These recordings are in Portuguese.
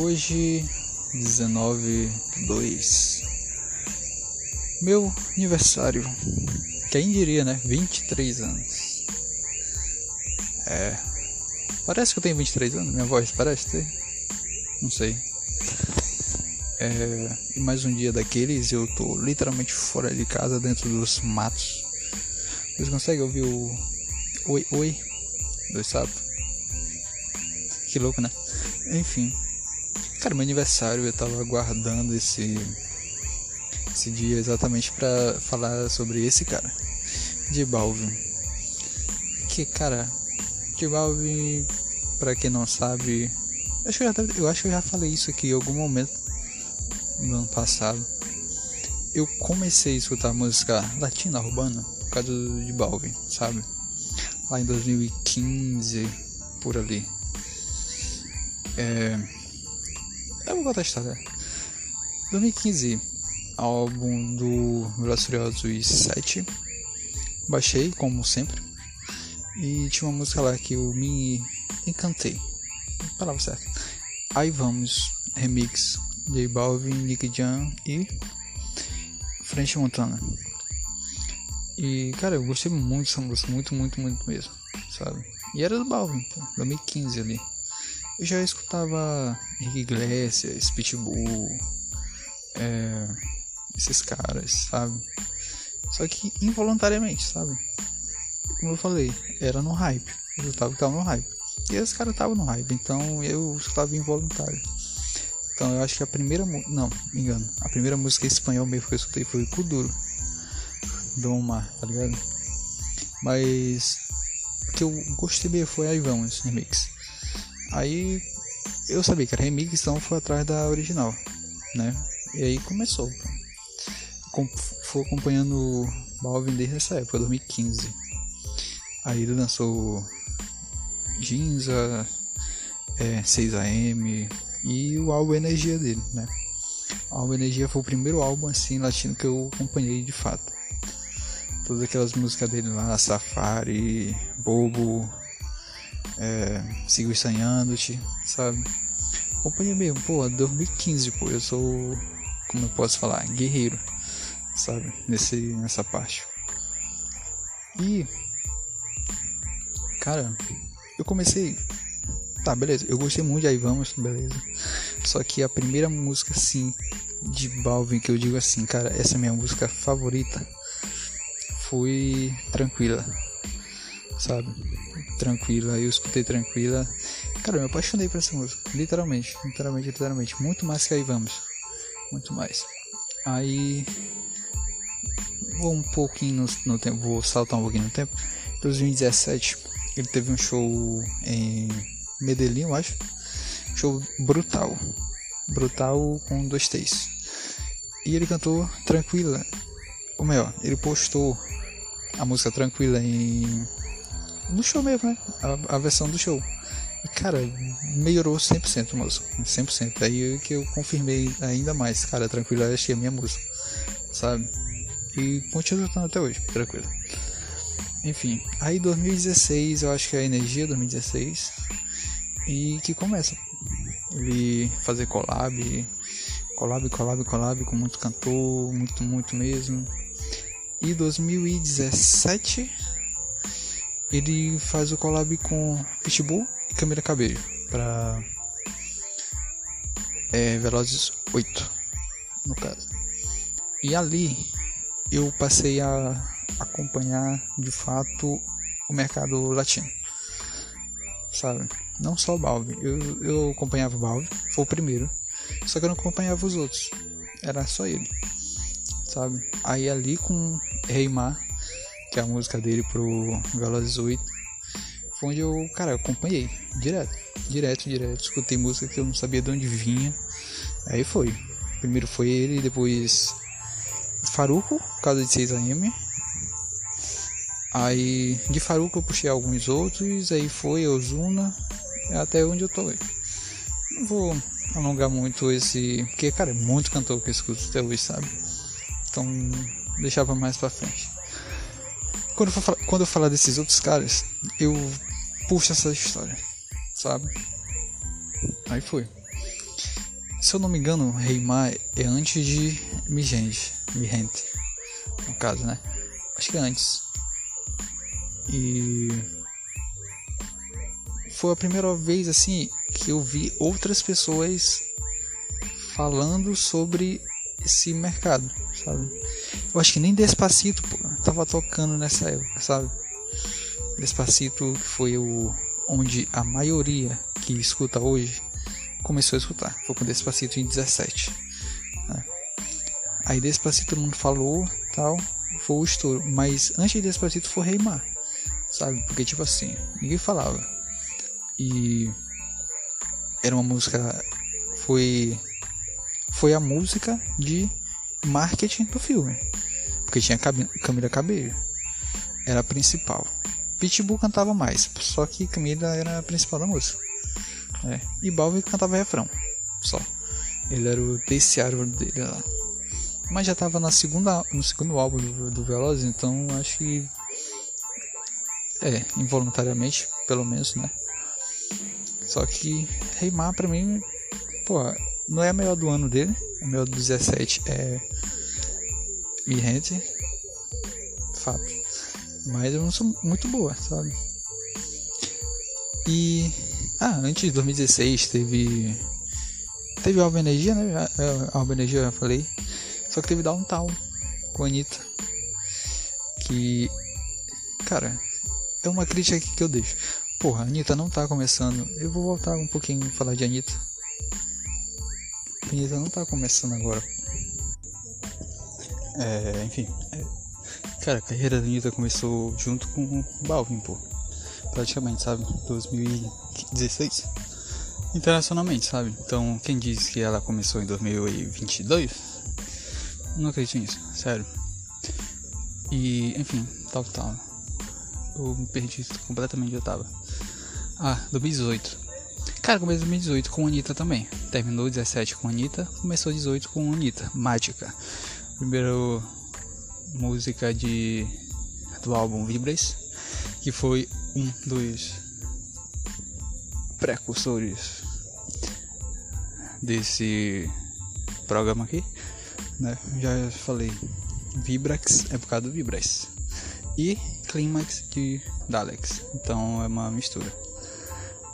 Hoje, 19 2 Meu aniversário. Quem diria, né? 23 anos. É. Parece que eu tenho 23 anos, minha voz parece ter. Não sei. É, e mais um dia daqueles, eu tô literalmente fora de casa, dentro dos matos. Vocês conseguem ouvir o oi, oi do sapo? Que louco, né? Enfim. Cara, meu aniversário, eu tava aguardando esse esse dia exatamente para falar sobre esse cara, de Balvin. Que cara, de Balvin, para quem não sabe, acho que eu, já, eu acho que eu já falei isso aqui em algum momento no ano passado. Eu comecei a escutar música latina urbana por causa de Balvin, sabe? Lá em 2015, por ali. É... Eu vou contar a história. 2015, álbum do Velozes Furiosos 7. Baixei, como sempre. E tinha uma música lá que eu me encantei. Palavra certa. Aí vamos, remix J Balvin, Nick Jam e French Montana. E cara, eu gostei muito dessa música, muito, muito, muito mesmo, sabe? E era do Balvin, pô, 2015 ali. Eu já escutava Rick Iglesias, Pitbull, é, esses caras, sabe? Só que involuntariamente, sabe? Como eu falei, era no hype. Eu tava, tava no hype. E esses caras estavam no hype, então eu escutava involuntário. Então eu acho que a primeira não, me engano, a primeira música em espanhol mesmo que eu escutei foi Kuduro do Omar, tá ligado? Mas o que eu gostei mesmo foi Aí Vamos Remix. Aí eu sabia que era remix, então fui atrás da original, né? E aí começou. Com, fui acompanhando o Balvin desde essa época, 2015. Aí ele lançou Ginza, é, 6am, e o álbum Energia dele, né? O álbum Energia foi o primeiro álbum assim latino que eu acompanhei de fato. Todas aquelas músicas dele lá, Safari, Bobo, é, Sigo Estranhando-te, sabe? Acompanhei mesmo, pô, 2015, pô, eu sou, como eu posso falar, guerreiro, sabe? Nesse, nessa parte. E, cara, eu comecei Tá, beleza. Eu gostei muito de Aí Vamos, beleza. Só que a primeira música, assim, de Balvin que eu digo assim, cara, essa é minha música favorita foi Tranquila. Sabe? Tranquila. Eu escutei Tranquila. Cara, eu me apaixonei por essa música. Literalmente, literalmente, literalmente. Muito mais que Aí Vamos. Muito mais. Aí. Vou um pouquinho no, no tempo. Vou saltar um pouquinho no tempo. 2017, ele teve um show em Medellín, eu acho. Show brutal. Brutal com dois T's. E ele cantou Tranquila. Ou melhor, ele postou a música Tranquila em. No show mesmo, né? A, a versão do show. E cara, melhorou 100% a música. 100%. Aí que eu confirmei ainda mais. Cara, Tranquila eu achei a minha música. Sabe? E continua cantando até hoje, tranquilo. Enfim, aí 2016, eu acho que é a Energia 2016 e que começa. Ele fazer collab, collab, collab, collab com muito cantor, muito, muito mesmo. E 2017 ele faz o collab com Pitbull e Camila Cabello para é, Velozes 8 no caso. E ali eu passei a acompanhar de fato o mercado latino, sabe? Não só o Balve. Eu, eu acompanhava o Balve, foi o primeiro. Só que eu não acompanhava os outros. Era só ele. Sabe? Aí ali com Reimar, que é a música dele pro Velozes 8, foi onde eu, cara, acompanhei. Direto. Direto, direto. Escutei música que eu não sabia de onde vinha. Aí foi. Primeiro foi ele, depois Faruco, por causa de 6am. Aí de Faruco eu puxei alguns outros, aí foi Ozuna, é até onde eu tô. Não vou alongar muito esse. Porque, cara, é muito cantor que eu escuto até hoje, sabe? Então, deixava mais pra frente. Quando eu, falar, quando eu falar desses outros caras, eu puxo essa história, sabe? Aí foi. se eu não me engano, Reimar é antes de Mi Gente, Mi Gente, no caso, né? Acho que é antes. E foi a primeira vez assim que eu vi outras pessoas falando sobre esse mercado, sabe? Eu acho que nem Despacito pô, tava tocando nessa época, sabe? Despacito foi o onde a maioria que escuta hoje começou a escutar. Foi com Despacito em 17. Né? Aí Despacito todo mundo falou, tal, foi o estouro. Mas antes de Despacito foi Reimar, sabe? Porque tipo assim, ninguém falava. E era uma música foi foi a música de marketing do filme. Porque tinha Camila Cabello. Era a principal. Pitbull cantava mais, só que Camila era a principal da música. É. E Balvin cantava refrão, só. Ele era o terciário dele lá. Mas já estava na segunda, no segundo álbum do, do Veloz, então acho que. É, involuntariamente, pelo menos, né? Só que Reimar pra mim, pô, não é a melhor do ano dele. A melhor do 17 é Mirrente. Fato. Mas eu não sou muito boa, sabe? E. Ah, antes de 2016 teve. Teve Alba Energia, né? Alba Energia eu já falei. Só que teve Downtown com a Anitta. Que. Cara, é uma crítica que eu deixo. Porra, a Anitta não tá começando. Eu vou voltar um pouquinho a falar de Anitta. A Anitta não tá começando agora. É, enfim. É, cara, a carreira da Anitta começou junto com o Balvin, pô. Praticamente, sabe? 2016. Internacionalmente, sabe? Então, quem diz que ela começou em 2022? Não acredito nisso, sério. E, enfim, tal, tal. Eu me perdi completamente onde eu tava. Ah, 2018. Cara, começou 2018 com a Anitta também. Terminou 17 com a Anitta, começou 18 com a Anitta. Mágica. Primeiro música de do álbum Vibras, que foi um dos precursores desse programa aqui, né? Já falei, Vibrax é por causa do Vibras e Climax de Dalex, então é uma mistura.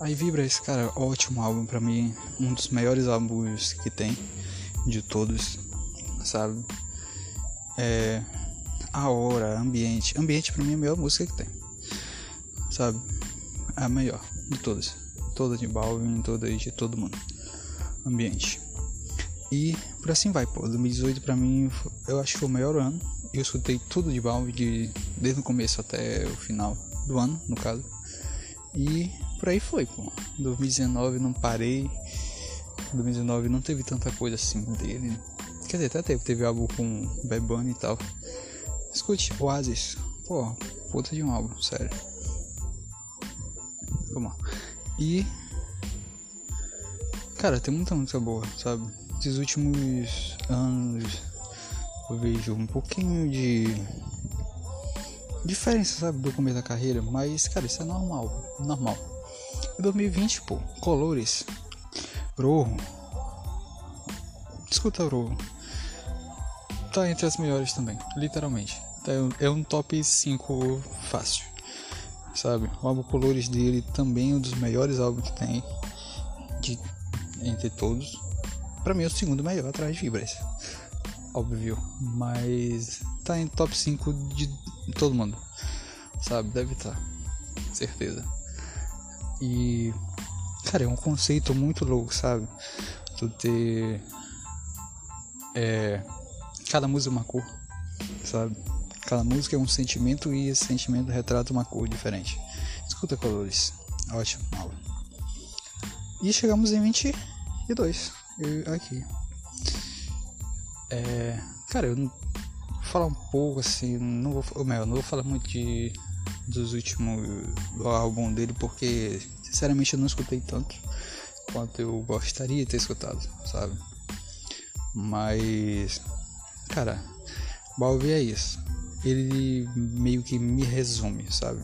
Aí Vibra esse cara, ótimo álbum para mim, um dos melhores álbuns que tem de todos, sabe? É a hora, ambiente, ambiente para mim é a melhor música que tem, sabe? É a melhor de todas, toda de Balvin, toda de todo mundo, ambiente. E por assim vai, pô. 2018 pra mim eu acho que foi o melhor ano. Eu escutei tudo de Balvin de, desde o começo até o final do ano, no caso. E por aí foi, pô. 2019 não parei. 2019 não teve tanta coisa assim dele. Quer dizer, até teve, teve álbum com Bad Bunny e tal. Escute, Oasis. Pô, puta de um álbum, sério. Vamos lá. E. Cara, tem muita música boa, sabe? Esses últimos anos eu vejo um pouquinho de diferença, sabe, do começo da carreira, mas, cara, isso é normal, normal. Em 2020, pô, Colores, Bro, escuta Bro, tá entre as melhores também, literalmente. É um top 5 fácil, sabe? O álbum Colores dele também é um dos melhores álbuns que tem, de, entre todos. Pra mim é o segundo melhor atrás de Vibras, óbvio, mas tá em top 5 de todo mundo, sabe? Deve estar, tá, certeza. E, cara, é um conceito muito louco, sabe? Tu ter. É, cada música é uma cor, sabe? Cada música é um sentimento e esse sentimento retrata uma cor diferente. Escuta colores, ótimo, aula. E chegamos em 22, eu, aqui. É, cara, eu vou falar um pouco assim, não vou, não vou falar muito de dos últimos do álbum dele porque sinceramente eu não escutei tanto quanto eu gostaria de ter escutado, sabe? Mas cara, Balvi é isso. Ele meio que me resume, sabe?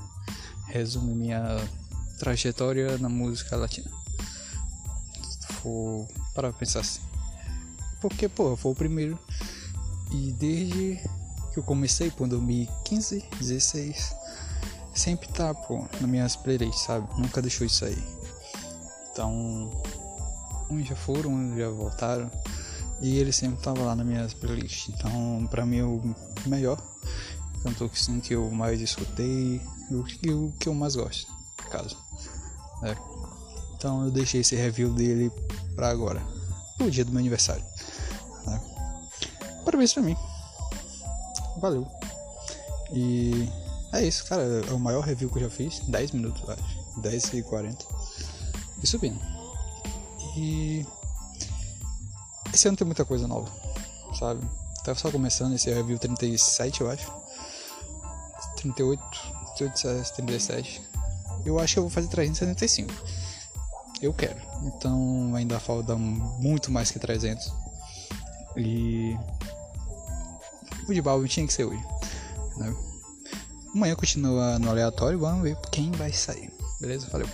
Resume minha trajetória na música latina. Para pensar assim. Porque, pô, foi o primeiro. E desde que eu comecei, pô, 2015, 16, sempre tá, pô, nas minhas playlists, sabe? Nunca deixou isso aí. Então, uns já foram, uns já voltaram. E ele sempre tava lá nas minhas playlists. Então, pra mim, o melhor cantor que, sim, que eu mais escutei e o, o que eu mais gosto, no caso. É. Então, eu deixei esse review dele pra agora, pro dia do meu aniversário. Né? Parabéns pra mim. Valeu. E é isso, cara. É o maior review que eu já fiz. 10 minutos, acho. 10 e 40. E subindo. E esse ano tem muita coisa nova, sabe? Tava só começando esse review 37, eu acho. 38, 38 37. Eu acho que eu vou fazer 375. Eu quero. Então ainda falta muito mais que 300. E o de Balvin tinha que ser hoje. Né? Amanhã continua no aleatório. Vamos ver quem vai sair. Beleza? Valeu.